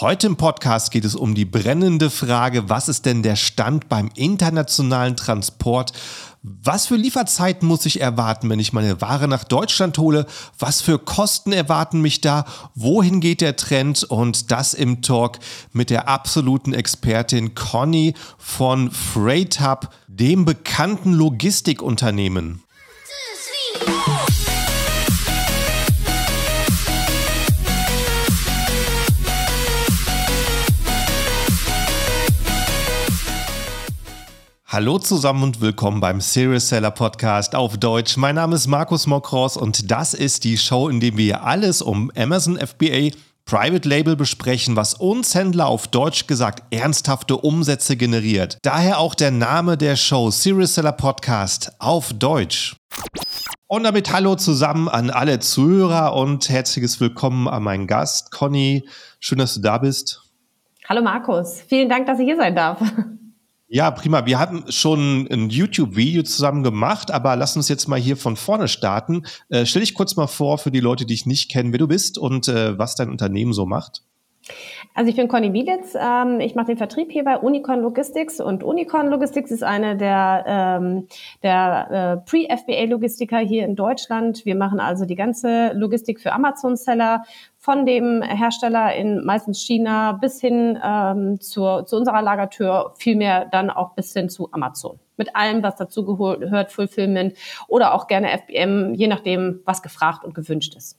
Heute im Podcast geht es um die brennende Frage, was ist denn der Stand beim internationalen Transport? Was für Lieferzeiten muss ich erwarten, wenn ich meine Ware nach Deutschland hole? Was für Kosten erwarten mich da? Wohin geht der Trend? Und das im Talk mit der absoluten Expertin Conny von Freight Hub, dem bekannten Logistikunternehmen. Hallo zusammen und willkommen beim Serious Seller Podcast auf Deutsch. Mein Name ist Markus Mokros und das ist die Show, in der wir alles um Amazon FBA Private Label besprechen, was uns Händler auf Deutsch gesagt ernsthafte Umsätze generiert. Daher auch der Name der Show Serious Seller Podcast auf Deutsch. Und damit hallo zusammen an alle Zuhörer und herzliches Willkommen an meinen Gast Conny. Schön, dass du da bist. Hallo Markus, vielen Dank, dass ich hier sein darf. Ja, prima. Wir hatten schon ein YouTube-Video zusammen gemacht, aber lass uns jetzt mal hier von vorne starten. Äh, stell dich kurz mal vor für die Leute, die dich nicht kennen, wer du bist und äh, was dein Unternehmen so macht. Also ich bin Conny Bielitz, ähm, ich mache den Vertrieb hier bei Unicorn Logistics und Unicorn Logistics ist eine der, ähm, der äh, Pre-FBA-Logistiker hier in Deutschland. Wir machen also die ganze Logistik für Amazon-Seller von dem Hersteller in meistens China bis hin ähm, zur, zu unserer Lagertür, vielmehr dann auch bis hin zu Amazon. Mit allem, was dazu gehört, Fulfillment oder auch gerne FBM, je nachdem, was gefragt und gewünscht ist.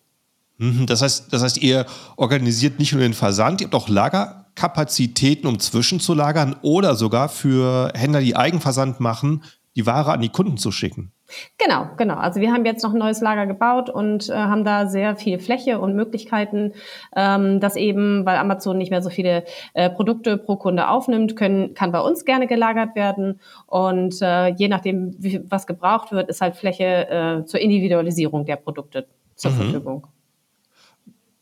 Mhm, das heißt, das heißt, ihr organisiert nicht nur den Versand, ihr habt auch Lagerkapazitäten, um zwischenzulagern oder sogar für Händler, die Eigenversand machen, die Ware an die Kunden zu schicken. Genau, genau. Also wir haben jetzt noch ein neues Lager gebaut und äh, haben da sehr viel Fläche und Möglichkeiten, ähm, dass eben, weil Amazon nicht mehr so viele äh, Produkte pro Kunde aufnimmt, können, kann bei uns gerne gelagert werden. Und äh, je nachdem, wie, was gebraucht wird, ist halt Fläche äh, zur Individualisierung der Produkte zur mhm. Verfügung.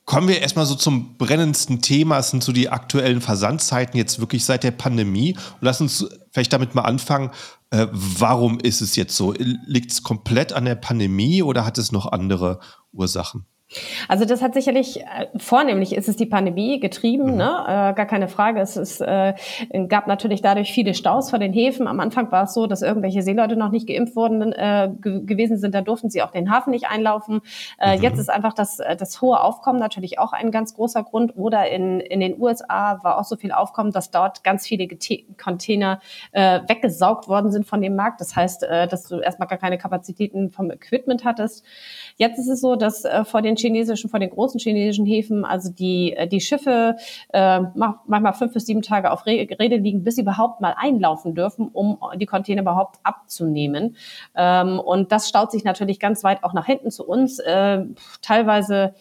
Kommen wir erstmal so zum brennendsten Thema. Es sind so die aktuellen Versandzeiten jetzt wirklich seit der Pandemie. Und lass uns vielleicht damit mal anfangen. Äh, warum ist es jetzt so? Liegt es komplett an der Pandemie oder hat es noch andere Ursachen? Also das hat sicherlich, äh, vornehmlich ist es die Pandemie getrieben, mhm. ne? äh, gar keine Frage. Es ist, äh, gab natürlich dadurch viele Staus vor den Häfen. Am Anfang war es so, dass irgendwelche Seeleute noch nicht geimpft worden äh, gewesen sind. Da durften sie auch den Hafen nicht einlaufen. Äh, mhm. Jetzt ist einfach das, äh, das hohe Aufkommen natürlich auch ein ganz großer Grund. Oder in, in den USA war auch so viel Aufkommen, dass dort ganz viele Container äh, weggesaugt worden sind von dem Markt. Das heißt, äh, dass du erstmal gar keine Kapazitäten vom Equipment hattest. Jetzt ist es so, dass äh, vor den chinesischen, vor den großen chinesischen Häfen, also die, äh, die Schiffe äh, manchmal fünf bis sieben Tage auf Rede liegen, bis sie überhaupt mal einlaufen dürfen, um die Container überhaupt abzunehmen. Ähm, und das staut sich natürlich ganz weit auch nach hinten zu uns. Äh, teilweise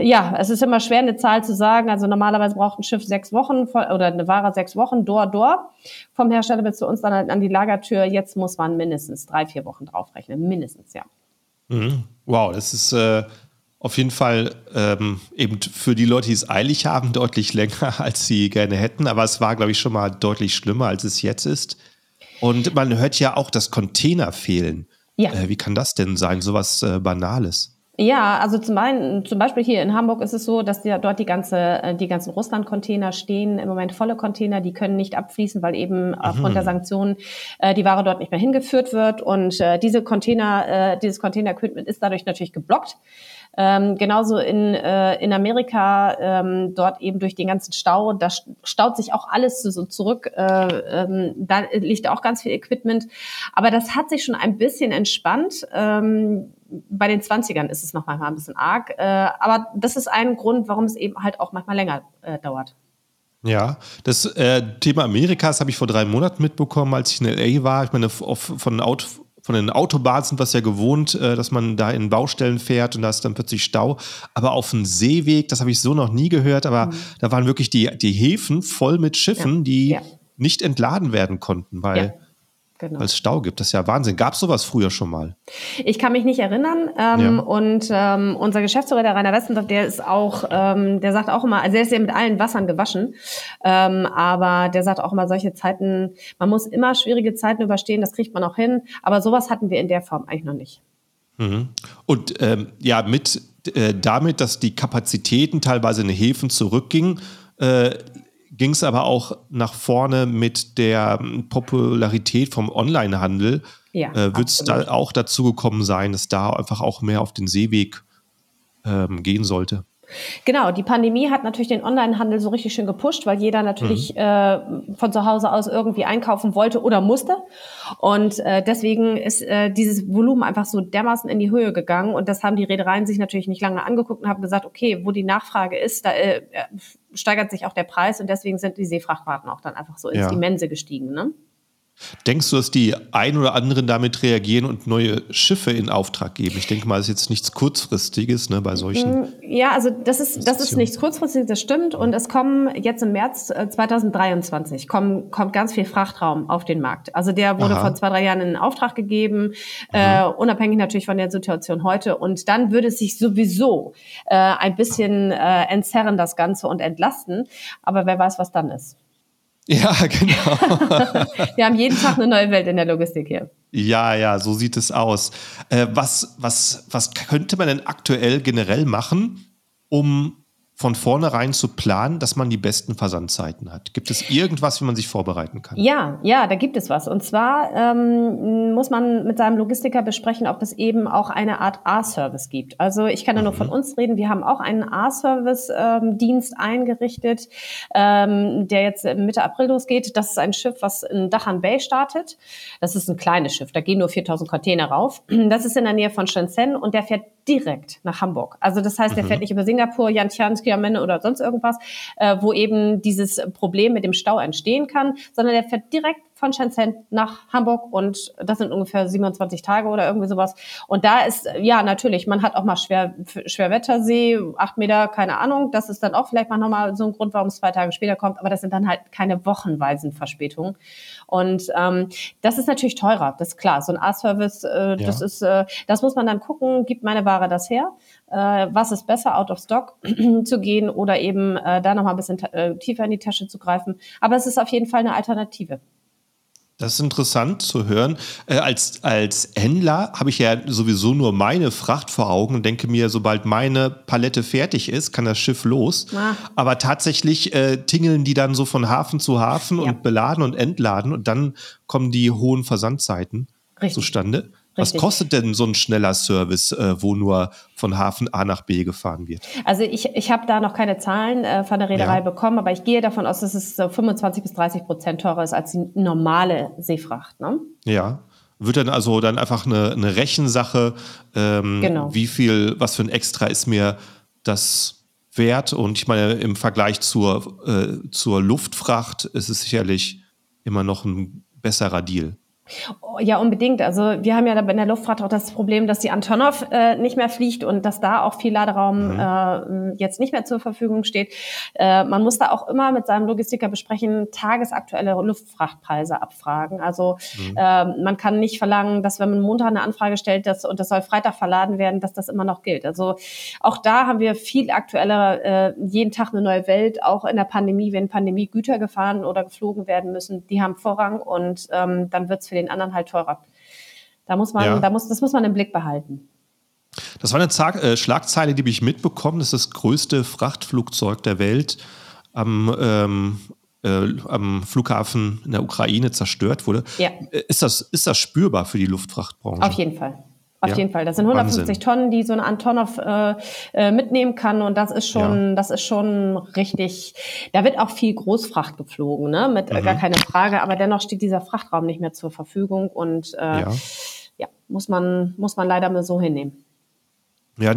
ja, es ist immer schwer, eine Zahl zu sagen. Also normalerweise braucht ein Schiff sechs Wochen oder eine Ware sechs Wochen, Door, Door, vom Hersteller bis zu uns dann an die Lagertür. Jetzt muss man mindestens drei, vier Wochen draufrechnen. Mindestens, ja. Mhm. Wow, das ist äh, auf jeden Fall ähm, eben für die Leute, die es eilig haben, deutlich länger, als sie gerne hätten. Aber es war, glaube ich, schon mal deutlich schlimmer, als es jetzt ist. Und man hört ja auch, dass Container fehlen. Ja. Äh, wie kann das denn sein, sowas äh, Banales? Ja, also zum, einen, zum Beispiel hier in Hamburg ist es so, dass die, dort die, ganze, äh, die ganzen Russland-Container stehen, im Moment volle Container, die können nicht abfließen, weil eben mhm. aufgrund der Sanktionen äh, die Ware dort nicht mehr hingeführt wird. Und äh, diese Container, äh, dieses Container-Equipment ist dadurch natürlich geblockt. Ähm, genauso in, äh, in Amerika, ähm, dort eben durch den ganzen Stau, da staut sich auch alles so zurück. Äh, ähm, da liegt auch ganz viel Equipment. Aber das hat sich schon ein bisschen entspannt. Ähm, bei den 20ern ist es noch mal ein bisschen arg. Äh, aber das ist ein Grund, warum es eben halt auch manchmal länger äh, dauert. Ja, das äh, Thema Amerikas habe ich vor drei Monaten mitbekommen, als ich in LA war. Ich meine, auf, von Auto, von den Autobahnen sind wir es ja gewohnt, äh, dass man da in Baustellen fährt und da ist dann plötzlich Stau. Aber auf dem Seeweg, das habe ich so noch nie gehört, aber mhm. da waren wirklich die, die Häfen voll mit Schiffen, ja. die ja. nicht entladen werden konnten, weil. Ja Genau. Weil es Stau gibt. Das ist ja Wahnsinn. Gab es sowas früher schon mal? Ich kann mich nicht erinnern. Ähm, ja. Und ähm, unser Geschäftsführer, der Rainer Westendorf, der ist auch, ähm, der sagt auch immer, also er ist ja mit allen Wassern gewaschen, ähm, aber der sagt auch immer, solche Zeiten, man muss immer schwierige Zeiten überstehen, das kriegt man auch hin. Aber sowas hatten wir in der Form eigentlich noch nicht. Mhm. Und ähm, ja, mit äh, damit, dass die Kapazitäten teilweise in den Häfen zurückgingen, äh, ging es aber auch nach vorne mit der ähm, Popularität vom Onlinehandel. Ja, äh, Wird es da auch dazu gekommen sein, dass da einfach auch mehr auf den Seeweg ähm, gehen sollte? Genau, die Pandemie hat natürlich den Onlinehandel so richtig schön gepusht, weil jeder natürlich mhm. äh, von zu Hause aus irgendwie einkaufen wollte oder musste. Und äh, deswegen ist äh, dieses Volumen einfach so dermaßen in die Höhe gegangen. Und das haben die Reedereien sich natürlich nicht lange angeguckt und haben gesagt, okay, wo die Nachfrage ist, da äh, steigert sich auch der Preis und deswegen sind die Seefrachtfahrten auch dann einfach so ins ja. Immense gestiegen. Ne? Denkst du, dass die ein oder anderen damit reagieren und neue Schiffe in Auftrag geben? Ich denke mal, das ist jetzt nichts Kurzfristiges ne, bei solchen. Mm, ja, also das ist, das ist nichts Kurzfristiges, das stimmt. Und es kommen jetzt im März 2023 äh, kommen, kommt ganz viel Frachtraum auf den Markt. Also der wurde Aha. vor zwei, drei Jahren in Auftrag gegeben, äh, unabhängig natürlich von der Situation heute. Und dann würde es sich sowieso äh, ein bisschen äh, entzerren, das Ganze und entlasten. Aber wer weiß, was dann ist. Ja, genau. Wir haben jeden Tag eine neue Welt in der Logistik hier. Ja, ja, so sieht es aus. Äh, was, was, was könnte man denn aktuell generell machen, um von vornherein zu planen, dass man die besten Versandzeiten hat? Gibt es irgendwas, wie man sich vorbereiten kann? Ja, ja, da gibt es was. Und zwar ähm, muss man mit seinem Logistiker besprechen, ob es eben auch eine Art A-Service gibt. Also ich kann ja nur mhm. von uns reden. Wir haben auch einen A-Service-Dienst ähm, eingerichtet, ähm, der jetzt Mitte April losgeht. Das ist ein Schiff, was in Dachan Bay startet. Das ist ein kleines Schiff. Da gehen nur 4000 Container rauf. Das ist in der Nähe von Shenzhen und der fährt direkt nach Hamburg. Also das heißt, der mhm. fährt nicht über Singapur, Yantian, Skiamende oder sonst irgendwas, äh, wo eben dieses Problem mit dem Stau entstehen kann, sondern der fährt direkt von Shenzhen nach Hamburg und das sind ungefähr 27 Tage oder irgendwie sowas. Und da ist, ja, natürlich, man hat auch mal schwer, Schwerwettersee, acht Meter, keine Ahnung. Das ist dann auch vielleicht mal nochmal so ein Grund, warum es zwei Tage später kommt. Aber das sind dann halt keine wochenweisen Verspätungen. Und ähm, das ist natürlich teurer, das ist klar. So ein A-Service, äh, ja. das ist, äh, das muss man dann gucken, gibt meine Ware das her? Äh, was ist besser, out of stock zu gehen oder eben äh, da nochmal ein bisschen äh, tiefer in die Tasche zu greifen. Aber es ist auf jeden Fall eine Alternative. Das ist interessant zu hören. Äh, als, als Händler habe ich ja sowieso nur meine Fracht vor Augen und denke mir, sobald meine Palette fertig ist, kann das Schiff los. Ah. Aber tatsächlich äh, tingeln die dann so von Hafen zu Hafen ja. und beladen und entladen und dann kommen die hohen Versandzeiten Richtig. zustande. Was kostet denn so ein schneller Service, äh, wo nur von Hafen A nach B gefahren wird? Also ich, ich habe da noch keine Zahlen äh, von der Reederei ja. bekommen, aber ich gehe davon aus, dass es so 25 bis 30 Prozent teurer ist als die normale Seefracht. Ne? Ja. Wird dann also dann einfach eine, eine Rechensache, ähm, genau. wie viel, was für ein Extra ist mir das wert? Und ich meine, im Vergleich zur, äh, zur Luftfracht ist es sicherlich immer noch ein besserer Deal. Ja, unbedingt. Also wir haben ja in der Luftfahrt auch das Problem, dass die Antonov äh, nicht mehr fliegt und dass da auch viel Laderaum mhm. äh, jetzt nicht mehr zur Verfügung steht. Äh, man muss da auch immer mit seinem Logistiker besprechen, tagesaktuelle Luftfrachtpreise abfragen. Also mhm. äh, man kann nicht verlangen, dass wenn man Montag eine Anfrage stellt dass, und das soll Freitag verladen werden, dass das immer noch gilt. Also auch da haben wir viel aktueller, äh, jeden Tag eine neue Welt. Auch in der Pandemie, wenn Pandemiegüter gefahren oder geflogen werden müssen, die haben Vorrang und ähm, dann wird es für den anderen halt teurer. Da muss man, ja. da muss, das muss man im Blick behalten. Das war eine Zag äh, Schlagzeile, die habe ich mitbekommen. Das ist das größte Frachtflugzeug der Welt am, ähm, äh, am Flughafen in der Ukraine zerstört wurde. Ja. Äh, ist, das, ist das spürbar für die Luftfrachtbranche? Auf jeden Fall. Auf ja. jeden Fall. Das sind 150 Wahnsinn. Tonnen, die so ein Antonov äh, äh, mitnehmen kann. Und das ist schon, ja. das ist schon richtig. Da wird auch viel Großfracht geflogen, ne? Mit äh, mhm. gar keine Frage. Aber dennoch steht dieser Frachtraum nicht mehr zur Verfügung. Und äh, ja. ja, muss man, muss man leider mal so hinnehmen. Ja,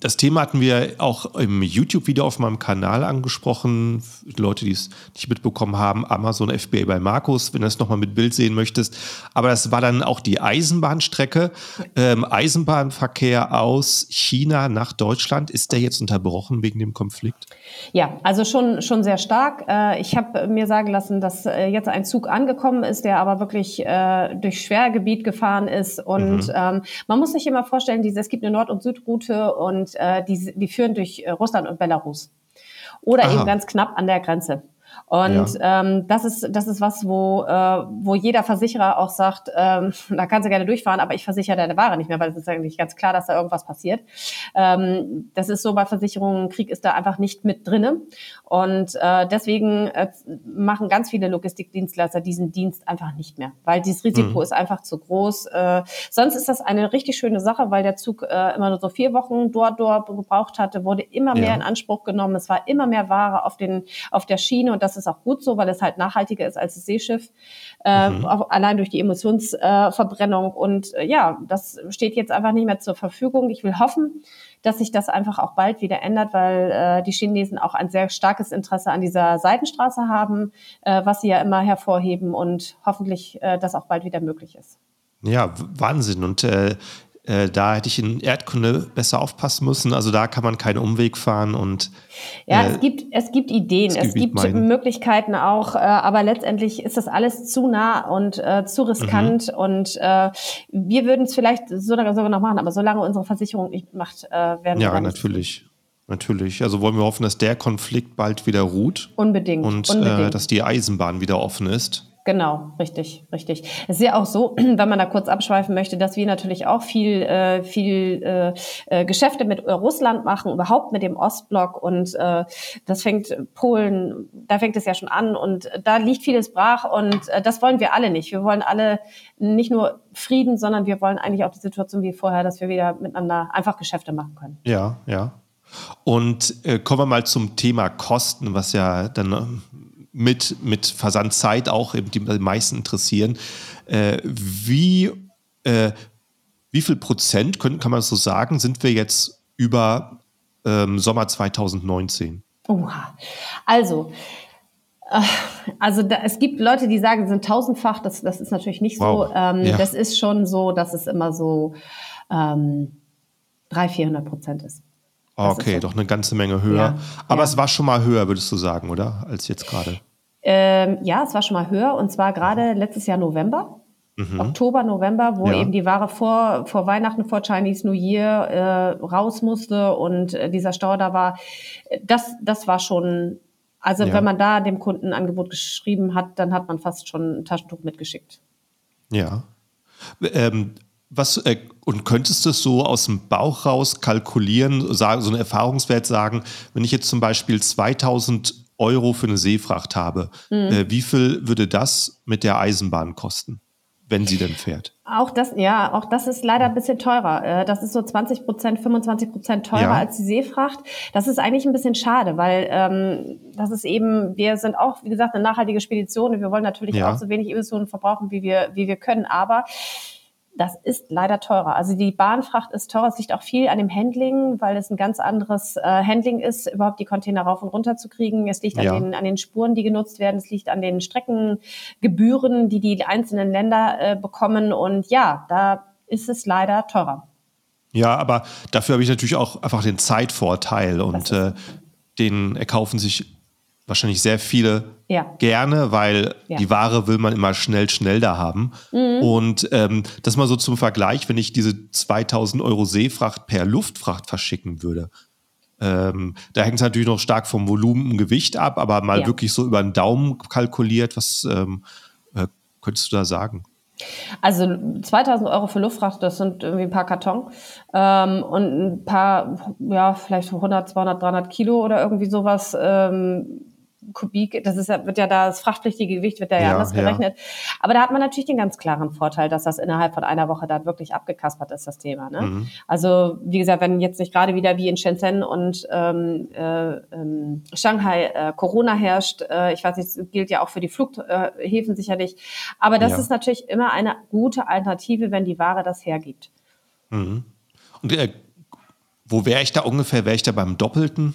das Thema hatten wir auch im YouTube-Video auf meinem Kanal angesprochen. Leute, die es nicht mitbekommen haben, Amazon FBA bei Markus, wenn du es nochmal mit Bild sehen möchtest. Aber das war dann auch die Eisenbahnstrecke. Ähm, Eisenbahnverkehr aus China nach Deutschland. Ist der jetzt unterbrochen wegen dem Konflikt? Ja, also schon, schon sehr stark. Äh, ich habe mir sagen lassen, dass äh, jetzt ein Zug angekommen ist, der aber wirklich äh, durch Schwergebiet gefahren ist. Und mhm. ähm, man muss sich immer vorstellen, diese, es gibt eine Nord- und Südroute und äh, die, die führen durch äh, Russland und Belarus. Oder Aha. eben ganz knapp an der Grenze. Und ja. ähm, das ist das ist was, wo äh, wo jeder Versicherer auch sagt, ähm, da kannst du gerne durchfahren, aber ich versichere deine Ware nicht mehr, weil es ist eigentlich ganz klar, dass da irgendwas passiert. Ähm, das ist so bei Versicherungen, Krieg ist da einfach nicht mit drinne und äh, deswegen äh, machen ganz viele Logistikdienstleister diesen Dienst einfach nicht mehr, weil dieses Risiko mhm. ist einfach zu groß. Äh, sonst ist das eine richtig schöne Sache, weil der Zug äh, immer nur so vier Wochen dort dort gebraucht hatte, wurde immer mehr ja. in Anspruch genommen. Es war immer mehr Ware auf den auf der Schiene und das ist auch gut so, weil es halt nachhaltiger ist als das Seeschiff, äh, mhm. allein durch die Emissionsverbrennung. Äh, und äh, ja, das steht jetzt einfach nicht mehr zur Verfügung. Ich will hoffen, dass sich das einfach auch bald wieder ändert, weil äh, die Chinesen auch ein sehr starkes Interesse an dieser Seitenstraße haben, äh, was sie ja immer hervorheben und hoffentlich äh, das auch bald wieder möglich ist. Ja, Wahnsinn. Und äh, äh, da hätte ich in Erdkunde besser aufpassen müssen. Also da kann man keinen Umweg fahren und ja, äh, es gibt es gibt Ideen, es gibt meiden. Möglichkeiten auch, äh, aber letztendlich ist das alles zu nah und äh, zu riskant mhm. und äh, wir würden es vielleicht sogar sogar noch machen, aber solange unsere Versicherung nicht macht, werden wir ja natürlich. Natürlich. Also wollen wir hoffen, dass der Konflikt bald wieder ruht. Unbedingt. Und Unbedingt. Dass die Eisenbahn wieder offen ist. Genau, richtig, richtig. Es ist ja auch so, wenn man da kurz abschweifen möchte, dass wir natürlich auch viel, äh, viel äh, äh, Geschäfte mit Russland machen, überhaupt mit dem Ostblock und äh, das fängt Polen, da fängt es ja schon an und da liegt vieles brach und äh, das wollen wir alle nicht. Wir wollen alle nicht nur Frieden, sondern wir wollen eigentlich auch die Situation wie vorher, dass wir wieder miteinander einfach Geschäfte machen können. Ja, ja. Und äh, kommen wir mal zum Thema Kosten, was ja dann mit, mit Versandzeit auch die, die meisten interessieren. Äh, wie, äh, wie viel Prozent, können, kann man das so sagen, sind wir jetzt über ähm, Sommer 2019? Oha. Also, äh, also da, es gibt Leute, die sagen, sind tausendfach. Das, das ist natürlich nicht wow. so. Ähm, ja. Das ist schon so, dass es immer so ähm, 300, 400 Prozent ist. Okay, so. doch eine ganze Menge höher. Ja, Aber ja. es war schon mal höher, würdest du sagen, oder? Als jetzt gerade. Ähm, ja, es war schon mal höher und zwar gerade letztes Jahr November. Mhm. Oktober, November, wo ja. eben die Ware vor, vor Weihnachten, vor Chinese New Year äh, raus musste und äh, dieser Stau da war. Das, das war schon, also ja. wenn man da dem Kunden ein Angebot geschrieben hat, dann hat man fast schon ein Taschentuch mitgeschickt. Ja. Ähm, was, äh, und könntest du es so aus dem Bauch raus kalkulieren, sagen, so einen Erfahrungswert sagen, wenn ich jetzt zum Beispiel 2000 Euro für eine Seefracht habe, mhm. äh, wie viel würde das mit der Eisenbahn kosten? wenn sie denn fährt. Auch das, ja, auch das ist leider ein bisschen teurer. Äh, das ist so 20 Prozent, 25 Prozent teurer ja. als die Seefracht. Das ist eigentlich ein bisschen schade, weil ähm, das ist eben, wir sind auch, wie gesagt, eine nachhaltige Spedition und wir wollen natürlich ja. auch so wenig Emissionen verbrauchen, wie wir, wie wir können. Aber das ist leider teurer. Also die Bahnfracht ist teurer. Es liegt auch viel an dem Handling, weil es ein ganz anderes äh, Handling ist, überhaupt die Container rauf und runter zu kriegen. Es liegt ja. an, den, an den Spuren, die genutzt werden. Es liegt an den Streckengebühren, die die einzelnen Länder äh, bekommen. Und ja, da ist es leider teurer. Ja, aber dafür habe ich natürlich auch einfach den Zeitvorteil und äh, den erkaufen sich wahrscheinlich sehr viele ja. gerne, weil ja. die Ware will man immer schnell, schnell da haben. Mhm. Und ähm, das mal so zum Vergleich, wenn ich diese 2000 Euro Seefracht per Luftfracht verschicken würde. Ähm, da hängt es natürlich noch stark vom Volumen und Gewicht ab, aber mal ja. wirklich so über den Daumen kalkuliert, was ähm, äh, könntest du da sagen? Also 2000 Euro für Luftfracht, das sind irgendwie ein paar Karton ähm, und ein paar, ja, vielleicht 100, 200, 300 Kilo oder irgendwie sowas. Ähm, Kubik, das ist, wird ja da, das frachtpflichtige Gewicht wird ja, ja anders gerechnet. Ja. Aber da hat man natürlich den ganz klaren Vorteil, dass das innerhalb von einer Woche dann wirklich abgekaspert ist, das Thema. Ne? Mhm. Also, wie gesagt, wenn jetzt nicht gerade wieder wie in Shenzhen und ähm, äh, ähm, Shanghai äh, Corona herrscht, äh, ich weiß nicht, das gilt ja auch für die Flughäfen sicherlich, aber das ja. ist natürlich immer eine gute Alternative, wenn die Ware das hergibt. Mhm. Und äh, wo wäre ich da ungefähr? Wäre ich da beim Doppelten?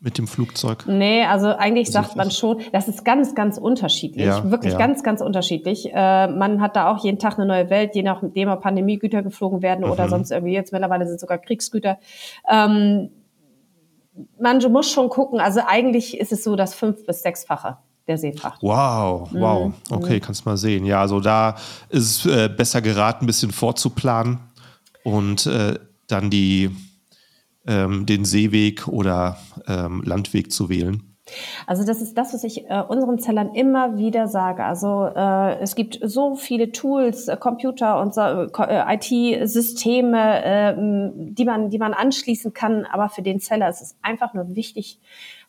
Mit dem Flugzeug? Nee, also eigentlich also sagt man schon, das ist ganz, ganz unterschiedlich. Ja, wirklich ja. ganz, ganz unterschiedlich. Äh, man hat da auch jeden Tag eine neue Welt, je nachdem, ob Pandemiegüter geflogen werden mhm. oder sonst irgendwie. Jetzt mittlerweile sind sogar Kriegsgüter. Ähm, man muss schon gucken, also eigentlich ist es so das fünf- bis sechsfache der Seefracht. Wow, wow. Mhm. Okay, mhm. kannst mal sehen. Ja, also da ist es äh, besser geraten, ein bisschen vorzuplanen und äh, dann die ähm, den Seeweg oder ähm, Landweg zu wählen. Also das ist das, was ich äh, unseren Zellern immer wieder sage. Also äh, es gibt so viele Tools, äh, Computer und so, äh, IT-Systeme, äh, die man, die man anschließen kann. Aber für den Zeller ist es einfach nur wichtig,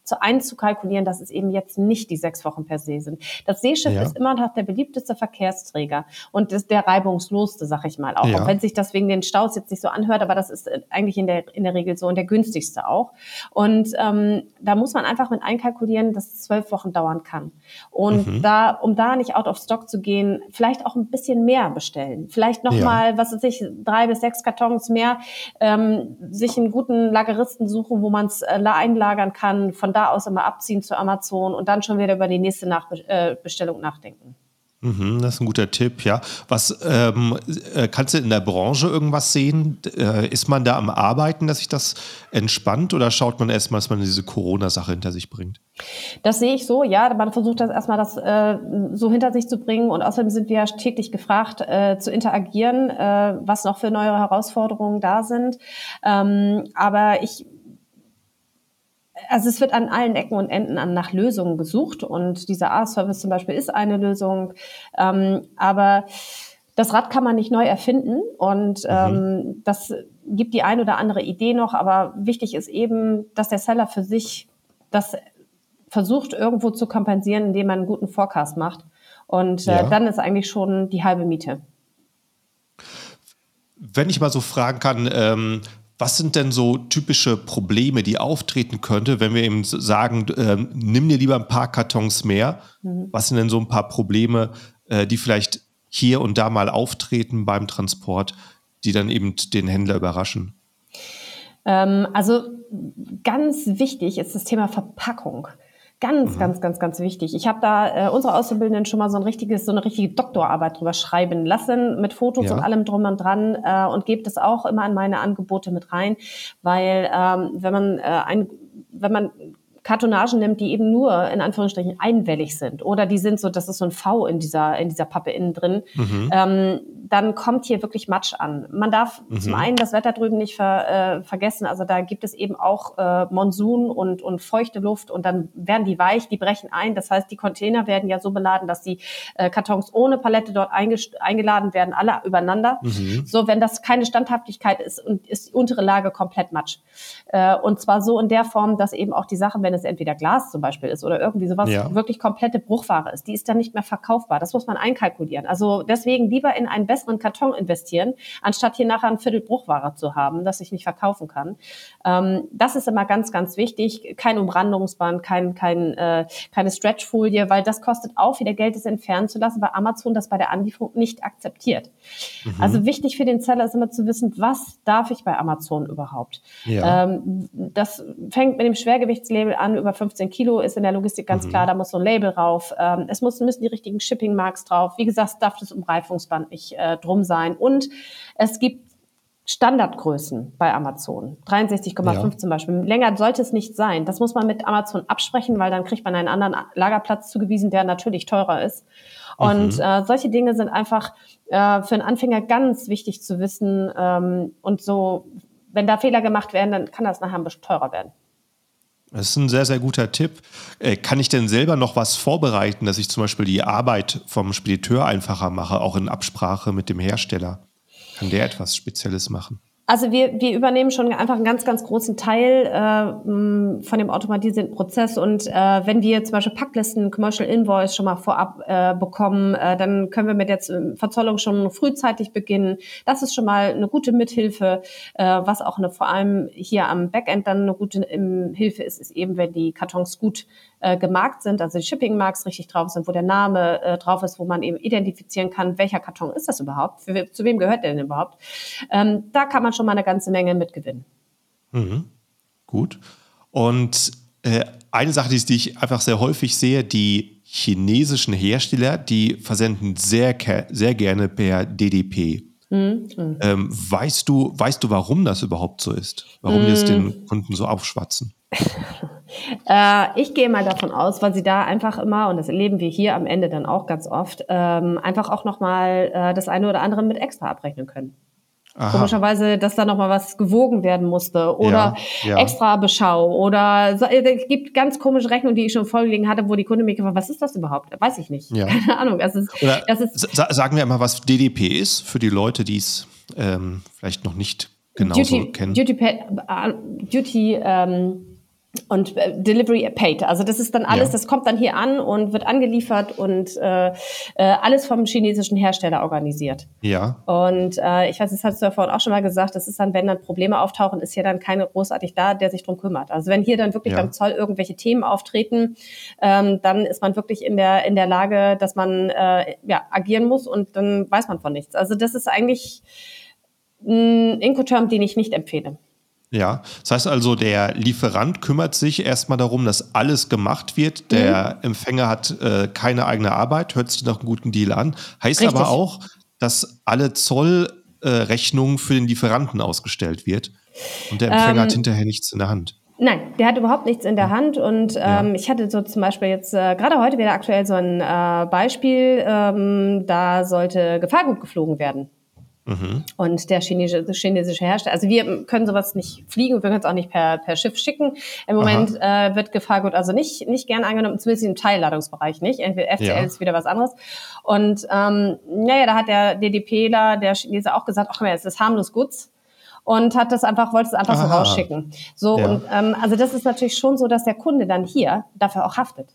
zu einzukalkulieren, dass es eben jetzt nicht die sechs Wochen per se sind. Das Seeschiff ja. ist immer noch der beliebteste Verkehrsträger und ist der reibungslosste, sag ich mal auch. Ja. Auch wenn sich das wegen den Staus jetzt nicht so anhört, aber das ist äh, eigentlich in der, in der Regel so und der günstigste auch. Und ähm, da muss man einfach mit einkalkulieren, dass es zwölf Wochen dauern kann. Und mhm. da, um da nicht out of stock zu gehen, vielleicht auch ein bisschen mehr bestellen. Vielleicht nochmal, ja. was weiß ich, drei bis sechs Kartons mehr, ähm, sich einen guten Lageristen suchen, wo man es äh, einlagern kann, von da aus immer abziehen zu Amazon und dann schon wieder über die nächste Nachbestellung äh, nachdenken. Mhm, das ist ein guter Tipp, ja. Was ähm, äh, kannst du in der Branche irgendwas sehen? Äh, ist man da am Arbeiten, dass sich das entspannt oder schaut man erstmal, dass man diese Corona-Sache hinter sich bringt? Das sehe ich so, ja. Man versucht das erstmal das äh, so hinter sich zu bringen und außerdem sind wir ja täglich gefragt, äh, zu interagieren, äh, was noch für neue Herausforderungen da sind. Ähm, aber ich also es wird an allen Ecken und Enden an nach Lösungen gesucht und dieser A-Service zum Beispiel ist eine Lösung, ähm, aber das Rad kann man nicht neu erfinden und mhm. ähm, das gibt die ein oder andere Idee noch, aber wichtig ist eben, dass der Seller für sich das versucht irgendwo zu kompensieren, indem man einen guten Forecast macht und äh, ja. dann ist eigentlich schon die halbe Miete. Wenn ich mal so fragen kann, ähm, was sind denn so typische Probleme, die auftreten könnte, wenn wir eben sagen, äh, nimm dir lieber ein paar Kartons mehr? Mhm. Was sind denn so ein paar Probleme, äh, die vielleicht hier und da mal auftreten beim Transport, die dann eben den Händler überraschen? Ähm, also ganz wichtig ist das Thema Verpackung. Ganz, mhm. ganz, ganz, ganz wichtig. Ich habe da äh, unsere Auszubildenden schon mal so ein richtiges, so eine richtige Doktorarbeit drüber schreiben lassen, mit Fotos ja. und allem drum und dran äh, und gebe das auch immer in meine Angebote mit rein, weil ähm, wenn man äh, ein, wenn man Kartonagen nimmt, die eben nur in Anführungsstrichen einwellig sind oder die sind so, das ist so ein V in dieser in dieser Pappe innen drin, mhm. ähm, dann kommt hier wirklich Matsch an. Man darf mhm. zum einen das Wetter drüben nicht ver, äh, vergessen, also da gibt es eben auch äh, Monsun und und feuchte Luft und dann werden die weich, die brechen ein. Das heißt, die Container werden ja so beladen, dass die äh, Kartons ohne Palette dort eingeladen werden, alle übereinander. Mhm. So, wenn das keine Standhaftigkeit ist und ist die untere Lage komplett Matsch. Äh, und zwar so in der Form, dass eben auch die Sachen, wenn wenn es entweder Glas zum Beispiel ist oder irgendwie sowas, ja. wirklich komplette Bruchware ist, die ist dann nicht mehr verkaufbar. Das muss man einkalkulieren. Also deswegen lieber in einen besseren Karton investieren, anstatt hier nachher ein Viertel Bruchware zu haben, das ich nicht verkaufen kann. Ähm, das ist immer ganz, ganz wichtig. Kein Umrandungsband, kein, kein, äh, keine Stretchfolie, weil das kostet auch wieder Geld, es entfernen zu lassen, weil Amazon das bei der Anlieferung nicht akzeptiert. Mhm. Also wichtig für den Seller ist immer zu wissen, was darf ich bei Amazon überhaupt? Ja. Ähm, das fängt mit dem Schwergewichtslabel an, über 15 Kilo ist in der Logistik ganz mhm. klar, da muss so ein Label rauf. Ähm, es muss, müssen die richtigen Shipping-Marks drauf. Wie gesagt, darf das Umreifungsband nicht äh, drum sein. Und es gibt Standardgrößen bei Amazon. 63,5 ja. zum Beispiel. Länger sollte es nicht sein. Das muss man mit Amazon absprechen, weil dann kriegt man einen anderen Lagerplatz zugewiesen, der natürlich teurer ist. Und mhm. äh, solche Dinge sind einfach äh, für einen Anfänger ganz wichtig zu wissen. Ähm, und so, wenn da Fehler gemacht werden, dann kann das nachher ein bisschen teurer werden. Das ist ein sehr, sehr guter Tipp. Äh, kann ich denn selber noch was vorbereiten, dass ich zum Beispiel die Arbeit vom Spediteur einfacher mache, auch in Absprache mit dem Hersteller? Kann der etwas Spezielles machen? Also wir, wir übernehmen schon einfach einen ganz, ganz großen Teil äh, von dem automatisierten Prozess. Und äh, wenn wir zum Beispiel Packlisten, Commercial Invoice schon mal vorab äh, bekommen, äh, dann können wir mit der Verzollung schon frühzeitig beginnen. Das ist schon mal eine gute Mithilfe. Äh, was auch eine, vor allem hier am Backend dann eine gute Hilfe ist, ist eben, wenn die Kartons gut äh, gemarkt sind, also die Shipping-Marks richtig drauf sind, wo der Name äh, drauf ist, wo man eben identifizieren kann, welcher Karton ist das überhaupt, Für, zu wem gehört der denn überhaupt. Ähm, da kann man schon mal eine ganze Menge mitgewinnen. Mhm. Gut. Und äh, eine Sache, die, die ich einfach sehr häufig sehe, die chinesischen Hersteller, die versenden sehr, sehr gerne per DDP. Mhm. Ähm, weißt, du, weißt du, warum das überhaupt so ist? Warum mhm. die es den Kunden so aufschwatzen? Äh, ich gehe mal davon aus, weil sie da einfach immer, und das erleben wir hier am Ende dann auch ganz oft, ähm, einfach auch nochmal äh, das eine oder andere mit extra abrechnen können. Aha. Komischerweise, dass da nochmal was gewogen werden musste oder ja, ja. extra Beschau oder so, äh, es gibt ganz komische Rechnungen, die ich schon vorgelegen hatte, wo die Kunde mir gefragt was ist das überhaupt? Weiß ich nicht. Ja. Keine Ahnung. Es ist, oder es ist, sagen wir mal, was DDP ist für die Leute, die es ähm, vielleicht noch nicht genau kennen. Duty, Duty ähm, und äh, Delivery paid. Also das ist dann alles, ja. das kommt dann hier an und wird angeliefert und äh, äh, alles vom chinesischen Hersteller organisiert. Ja. Und äh, ich weiß, das hast du ja vorhin auch schon mal gesagt, das ist dann, wenn dann Probleme auftauchen, ist hier dann keiner großartig da, der sich drum kümmert. Also wenn hier dann wirklich ja. beim Zoll irgendwelche Themen auftreten, ähm, dann ist man wirklich in der in der Lage, dass man äh, ja agieren muss und dann weiß man von nichts. Also das ist eigentlich ein Incoterm, den ich nicht empfehle. Ja, das heißt also, der Lieferant kümmert sich erstmal darum, dass alles gemacht wird. Der mhm. Empfänger hat äh, keine eigene Arbeit, hört sich nach einem guten Deal an. Heißt Richtig. aber auch, dass alle Zollrechnungen äh, für den Lieferanten ausgestellt wird und der Empfänger ähm, hat hinterher nichts in der Hand. Nein, der hat überhaupt nichts in der hm. Hand. Und ähm, ja. ich hatte so zum Beispiel jetzt äh, gerade heute wieder aktuell so ein äh, Beispiel, ähm, da sollte Gefahrgut geflogen werden. Mhm. Und der chinesische, chinesische Hersteller, also wir können sowas nicht fliegen, wir können es auch nicht per, per Schiff schicken. Im Moment äh, wird Gefahrgut also nicht, nicht gern angenommen, zumindest im Teilladungsbereich nicht. Entweder FCL ja. ist wieder was anderes. Und ähm, naja, da hat der DDPler, der Chinese auch gesagt, ach es ist harmlos Goods und hat das einfach, wollte es einfach Aha. so rausschicken. So, ja. und ähm, also das ist natürlich schon so, dass der Kunde dann hier dafür auch haftet.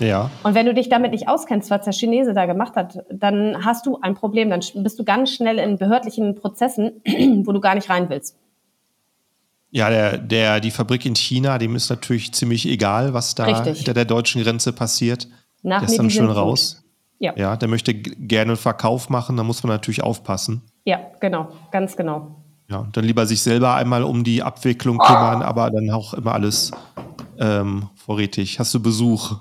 Ja. Und wenn du dich damit nicht auskennst, was der Chinese da gemacht hat, dann hast du ein Problem. Dann bist du ganz schnell in behördlichen Prozessen, wo du gar nicht rein willst. Ja, der, der, die Fabrik in China, dem ist natürlich ziemlich egal, was da Richtig. hinter der deutschen Grenze passiert. Nach der ist dann schön raus. Ja. ja, der möchte gerne einen Verkauf machen, da muss man natürlich aufpassen. Ja, genau, ganz genau. Ja, dann lieber sich selber einmal um die Abwicklung kümmern, aber dann auch immer alles ähm, vorrätig. Hast du Besuch?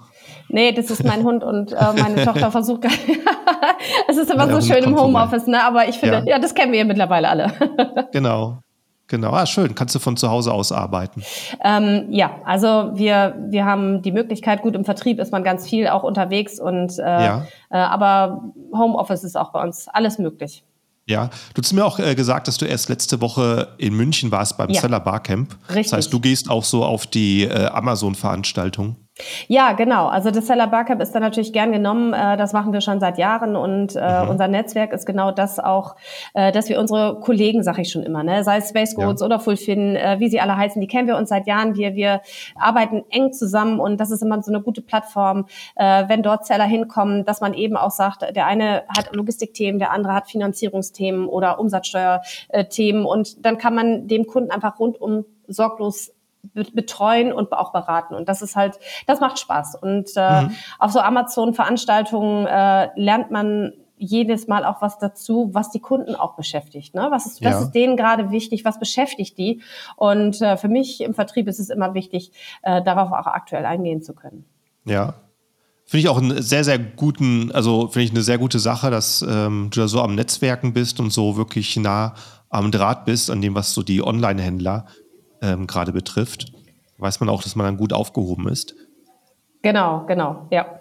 Nee, das ist mein Hund und äh, meine Tochter versucht gar Es ist immer ja, so schön im Homeoffice, ne? Aber ich finde, ja. ja, das kennen wir ja mittlerweile alle. genau. Genau, ah, schön. Kannst du von zu Hause aus arbeiten? Ähm, ja, also wir, wir haben die Möglichkeit, gut im Vertrieb ist man ganz viel auch unterwegs und äh, ja. äh, aber Homeoffice ist auch bei uns alles möglich. Ja, du hast mir auch äh, gesagt, dass du erst letzte Woche in München warst beim ja. Seller Barcamp. Richtig. Das heißt, du gehst auch so auf die äh, Amazon-Veranstaltung. Ja, genau. Also das Seller Barcamp ist da natürlich gern genommen. Äh, das machen wir schon seit Jahren und äh, mhm. unser Netzwerk ist genau das auch, äh, dass wir unsere Kollegen, sage ich schon immer, ne, sei es Space Codes ja. oder Fulfin, wie sie alle heißen, die kennen wir uns seit Jahren. Wir, wir arbeiten eng zusammen und das ist immer so eine gute Plattform, wenn dort Seller hinkommen, dass man eben auch sagt, der eine hat Logistikthemen, der andere hat Finanzierungsthemen oder Umsatzsteuerthemen und dann kann man dem Kunden einfach rundum sorglos betreuen und auch beraten. Und das ist halt, das macht Spaß. Und äh, mhm. auf so Amazon-Veranstaltungen äh, lernt man jedes Mal auch was dazu, was die Kunden auch beschäftigt. Ne? Was, ist, was ja. ist denen gerade wichtig? Was beschäftigt die? Und äh, für mich im Vertrieb ist es immer wichtig, äh, darauf auch aktuell eingehen zu können. Ja. Finde ich auch einen sehr, sehr guten, also finde ich eine sehr gute Sache, dass ähm, du da so am Netzwerken bist und so wirklich nah am Draht bist, an dem, was so die Online-Händler ähm, gerade betrifft, weiß man auch, dass man dann gut aufgehoben ist. Genau, genau, ja.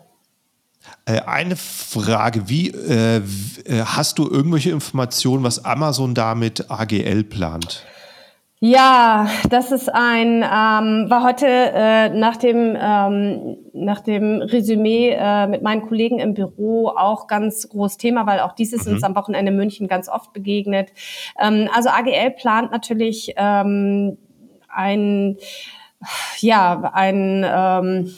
Äh, eine Frage, wie äh, äh hast du irgendwelche Informationen, was Amazon da mit AGL plant? Ja, das ist ein, ähm, war heute äh, nach, dem, ähm, nach dem Resümee äh, mit meinen Kollegen im Büro auch ganz großes Thema, weil auch dies ist mhm. uns am Wochenende in München ganz oft begegnet. Ähm, also AGL plant natürlich ähm, ein, ja, ein, ähm,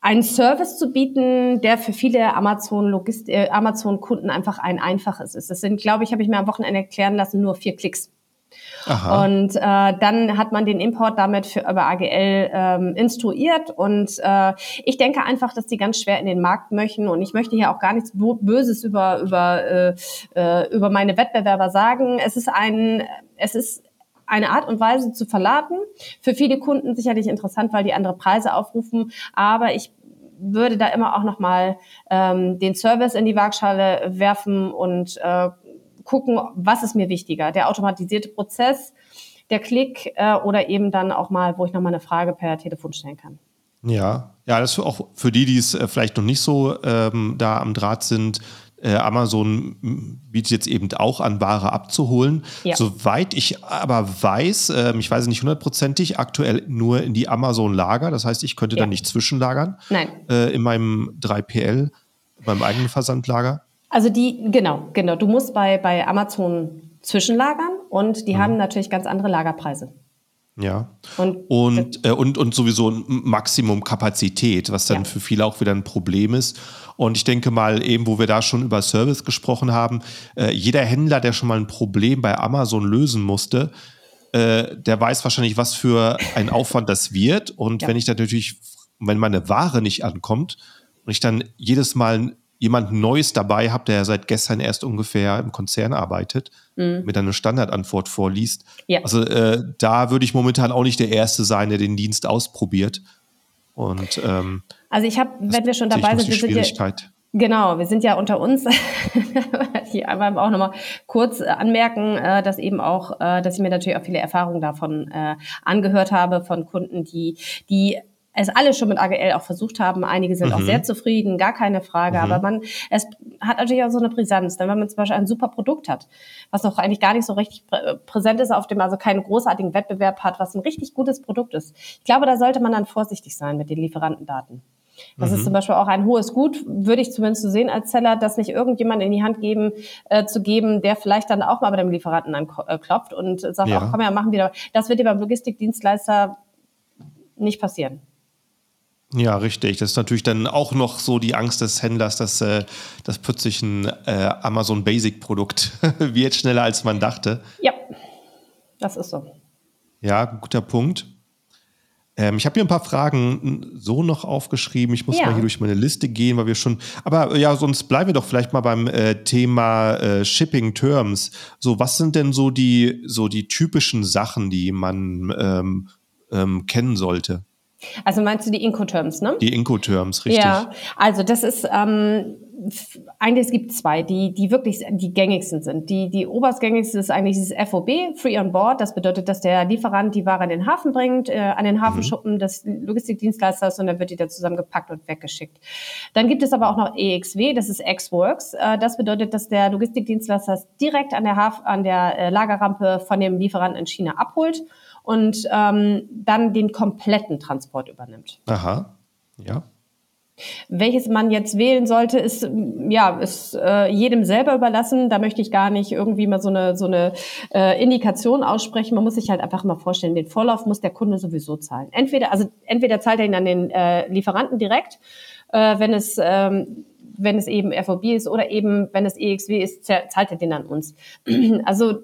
einen Service zu bieten, der für viele Amazon Logist äh, Amazon Kunden einfach ein einfaches ist. Das sind, glaube ich, habe ich mir am Wochenende erklären lassen, nur vier Klicks. Aha. Und äh, dann hat man den Import damit für über AGL ähm, instruiert und äh, ich denke einfach, dass die ganz schwer in den Markt möchten und ich möchte hier auch gar nichts Böses über über äh, äh, über meine Wettbewerber sagen. Es ist ein es ist eine Art und Weise zu verladen. Für viele Kunden sicherlich interessant, weil die andere Preise aufrufen. Aber ich würde da immer auch nochmal ähm, den Service in die Waagschale werfen und äh, gucken, was ist mir wichtiger. Der automatisierte Prozess, der Klick äh, oder eben dann auch mal, wo ich nochmal eine Frage per Telefon stellen kann. Ja, ja, das ist auch für die, die es äh, vielleicht noch nicht so ähm, da am Draht sind, Amazon bietet jetzt eben auch an, Ware abzuholen. Ja. Soweit ich aber weiß, äh, ich weiß nicht hundertprozentig, aktuell nur in die Amazon-Lager. Das heißt, ich könnte ja. da nicht zwischenlagern. Nein. Äh, in meinem 3PL, beim eigenen Versandlager. Also die, genau, genau. Du musst bei, bei Amazon zwischenlagern und die mhm. haben natürlich ganz andere Lagerpreise. Ja. Und, und, äh, und, und sowieso ein Maximum Kapazität, was dann ja. für viele auch wieder ein Problem ist. Und ich denke mal, eben, wo wir da schon über Service gesprochen haben, äh, jeder Händler, der schon mal ein Problem bei Amazon lösen musste, äh, der weiß wahrscheinlich, was für ein Aufwand das wird. Und ja. wenn ich dann natürlich, wenn meine Ware nicht ankommt und ich dann jedes Mal jemand Neues dabei habe, der seit gestern erst ungefähr im Konzern arbeitet, mhm. mir dann eine Standardantwort vorliest. Ja. Also äh, da würde ich momentan auch nicht der Erste sein, der den Dienst ausprobiert. Und ähm, also ich habe, wenn wir schon dabei sind, wir sind ja, Genau, wir sind ja unter uns. Hier einmal auch nochmal kurz äh, anmerken, äh, dass eben auch, äh, dass ich mir natürlich auch viele Erfahrungen davon angehört habe von Kunden, die, die es alle schon mit AGL auch versucht haben. Einige sind mhm. auch sehr zufrieden, gar keine Frage. Mhm. Aber man, es hat natürlich auch so eine Brisanz. Denn wenn man zum Beispiel ein super Produkt hat, was noch eigentlich gar nicht so richtig präsent ist, auf dem also keinen großartigen Wettbewerb hat, was ein richtig gutes Produkt ist. Ich glaube, da sollte man dann vorsichtig sein mit den Lieferantendaten. Das mhm. ist zum Beispiel auch ein hohes Gut, würde ich zumindest so sehen als Seller, das nicht irgendjemand in die Hand geben, äh, zu geben, der vielleicht dann auch mal bei dem Lieferanten anklopft und sagt, ja. ach komm ja, machen wir. Das wird dir beim Logistikdienstleister nicht passieren. Ja, richtig. Das ist natürlich dann auch noch so die Angst des Händlers, dass äh, das plötzlich ein äh, Amazon Basic Produkt wird, schneller als man dachte. Ja, das ist so. Ja, guter Punkt. Ähm, ich habe hier ein paar Fragen so noch aufgeschrieben. Ich muss ja. mal hier durch meine Liste gehen, weil wir schon. Aber ja, sonst bleiben wir doch vielleicht mal beim äh, Thema äh, Shipping Terms. So, was sind denn so die so die typischen Sachen, die man ähm, ähm, kennen sollte? Also meinst du die Incoterms, ne? Die Incoterms, richtig. Ja, also das ist ähm, eigentlich es gibt zwei, die die wirklich die gängigsten sind. Die die oberstgängigste ist eigentlich dieses FOB, Free on Board. Das bedeutet, dass der Lieferant die Ware an den Hafen bringt, äh, an den Hafenschuppen mhm. des Logistikdienstleisters und dann wird die da zusammengepackt und weggeschickt. Dann gibt es aber auch noch EXW, das ist X-Works. Äh, das bedeutet, dass der Logistikdienstleister direkt an der Haf an der äh, Lagerrampe von dem Lieferanten in China abholt und ähm, dann den kompletten Transport übernimmt. Aha, ja. Welches man jetzt wählen sollte, ist ja ist äh, jedem selber überlassen. Da möchte ich gar nicht irgendwie mal so eine so eine äh, Indikation aussprechen. Man muss sich halt einfach mal vorstellen, den Vorlauf muss der Kunde sowieso zahlen. Entweder also entweder zahlt er ihn an den äh, Lieferanten direkt, äh, wenn es ähm, wenn es eben FOB ist oder eben wenn es EXW ist, zahlt er den an uns. Also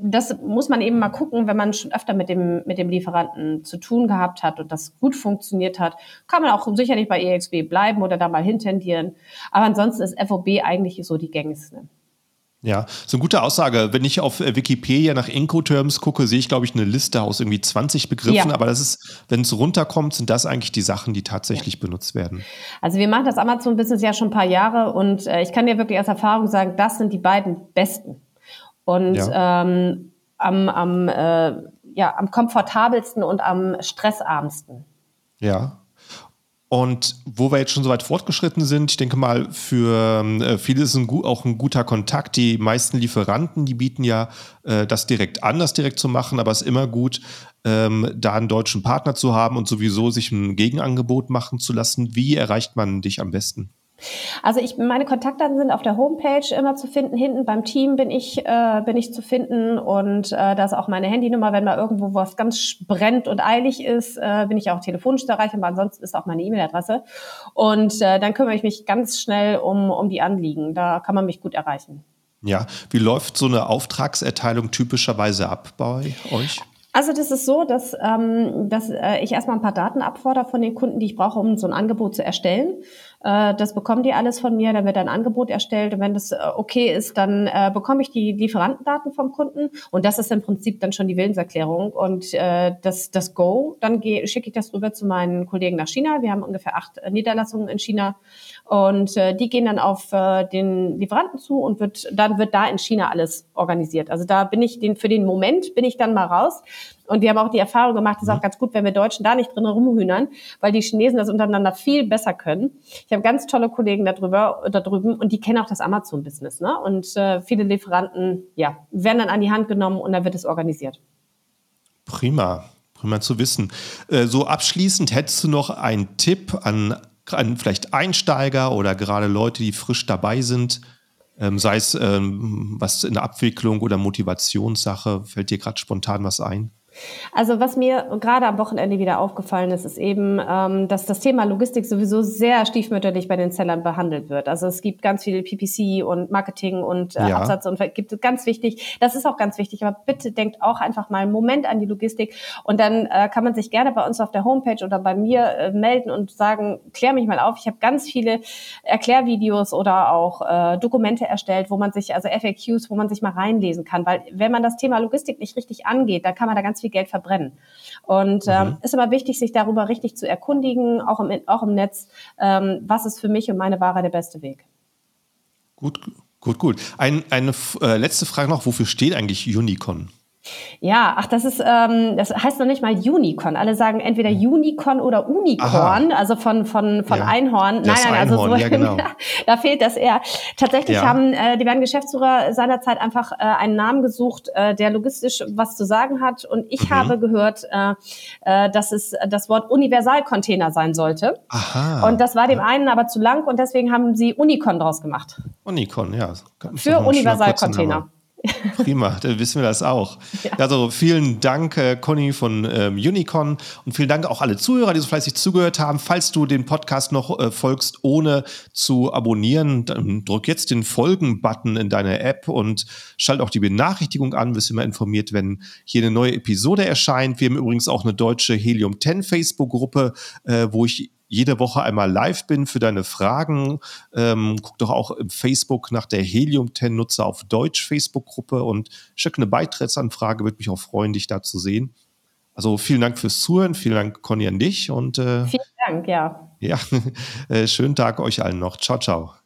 das muss man eben mal gucken, wenn man schon öfter mit dem, mit dem Lieferanten zu tun gehabt hat und das gut funktioniert hat, kann man auch sicherlich bei EXB bleiben oder da mal hintendieren. Aber ansonsten ist FOB eigentlich so die gängigste. Ja, so eine gute Aussage. Wenn ich auf äh, Wikipedia nach Incoterms gucke, sehe ich, glaube ich, eine Liste aus irgendwie 20 Begriffen. Ja. Aber das ist, wenn es runterkommt, sind das eigentlich die Sachen, die tatsächlich ja. benutzt werden. Also wir machen das Amazon-Business ja schon ein paar Jahre und äh, ich kann dir wirklich aus Erfahrung sagen, das sind die beiden besten und ja. ähm, am, am, äh, ja, am komfortabelsten und am stressarmsten. Ja. Und wo wir jetzt schon so weit fortgeschritten sind, ich denke mal, für äh, viele ist ein, auch ein guter Kontakt. Die meisten Lieferanten, die bieten ja äh, das direkt an, das direkt zu machen, aber es ist immer gut, ähm, da einen deutschen Partner zu haben und sowieso sich ein Gegenangebot machen zu lassen. Wie erreicht man dich am besten? Also ich, meine Kontaktdaten sind auf der Homepage immer zu finden. Hinten beim Team bin ich, äh, bin ich zu finden und äh, da ist auch meine Handynummer. Wenn mal irgendwo was ganz brennt und eilig ist, äh, bin ich auch telefonisch zu erreichen, aber ansonsten ist auch meine E-Mail-Adresse. Und äh, dann kümmere ich mich ganz schnell um, um die Anliegen. Da kann man mich gut erreichen. Ja, wie läuft so eine Auftragserteilung typischerweise ab bei euch? Also das ist so, dass, ähm, dass äh, ich erstmal ein paar Daten abfordere von den Kunden, die ich brauche, um so ein Angebot zu erstellen. Äh, das bekommen die alles von mir, dann wird ein Angebot erstellt und wenn das äh, okay ist, dann äh, bekomme ich die Lieferantendaten vom Kunden und das ist im Prinzip dann schon die Willenserklärung und das, das Go, dann schicke ich das rüber zu meinen Kollegen nach China. Wir haben ungefähr acht Niederlassungen in China und die gehen dann auf den Lieferanten zu und wird, dann wird da in China alles organisiert. Also da bin ich den, für den Moment bin ich dann mal raus. Und wir haben auch die Erfahrung gemacht, es ist auch mhm. ganz gut, wenn wir Deutschen da nicht drin rumhühnern, weil die Chinesen das untereinander viel besser können. Ich habe ganz tolle Kollegen darüber, da drüben und die kennen auch das Amazon-Business. Ne? Und äh, viele Lieferanten ja, werden dann an die Hand genommen und dann wird es organisiert. Prima, prima zu wissen. Äh, so abschließend hättest du noch einen Tipp an, an vielleicht Einsteiger oder gerade Leute, die frisch dabei sind, ähm, sei es ähm, was in der Abwicklung oder Motivationssache, fällt dir gerade spontan was ein? Also was mir gerade am Wochenende wieder aufgefallen ist, ist eben, ähm, dass das Thema Logistik sowieso sehr stiefmütterlich bei den Sellern behandelt wird. Also es gibt ganz viel PPC und Marketing und äh, ja. Absatz und gibt ganz wichtig. Das ist auch ganz wichtig. Aber bitte denkt auch einfach mal einen Moment an die Logistik und dann äh, kann man sich gerne bei uns auf der Homepage oder bei mir äh, melden und sagen, klär mich mal auf. Ich habe ganz viele Erklärvideos oder auch Dokumente erstellt, wo man sich also FAQs, wo man sich mal reinlesen kann, weil wenn man das Thema Logistik nicht richtig angeht, dann kann man da ganz viel viel Geld verbrennen. Und ähm, mhm. ist immer wichtig, sich darüber richtig zu erkundigen, auch im, auch im Netz, ähm, was ist für mich und meine Ware der beste Weg. Gut, gut, gut. Ein, eine äh, letzte Frage noch, wofür steht eigentlich Unicon? Ja, ach, das ist, ähm, das heißt noch nicht mal Unicorn. Alle sagen entweder hm. Unicorn oder Unicorn, Aha. also von, von, von ja. Einhorn. Das nein, nein, also Einhorn, so, ja, genau. da fehlt das eher. Tatsächlich ja. haben äh, die beiden Geschäftsführer seinerzeit einfach äh, einen Namen gesucht, äh, der logistisch was zu sagen hat. Und ich mhm. habe gehört, äh, äh, dass es das Wort Universalcontainer sein sollte. Aha. Und das war dem einen aber zu lang und deswegen haben sie Unicorn draus gemacht. Unicorn, ja. Für Universalcontainer. Prima, dann wissen wir das auch. Ja. Also vielen Dank, äh, Conny von ähm, Unicorn und vielen Dank auch alle Zuhörer, die so fleißig zugehört haben. Falls du den Podcast noch äh, folgst, ohne zu abonnieren, dann drück jetzt den Folgen-Button in deiner App und schalt auch die Benachrichtigung an, wirst immer informiert, wenn hier eine neue Episode erscheint. Wir haben übrigens auch eine deutsche Helium 10 Facebook-Gruppe, äh, wo ich jede Woche einmal live bin für deine Fragen. Ähm, guck doch auch im Facebook nach der Helium 10 Nutzer auf Deutsch Facebook-Gruppe und schick eine Beitrittsanfrage, würde mich auch freuen, dich da zu sehen. Also vielen Dank fürs Zuhören, vielen Dank Conny an dich und äh, vielen Dank, ja. Ja, äh, schönen Tag euch allen noch. Ciao, ciao.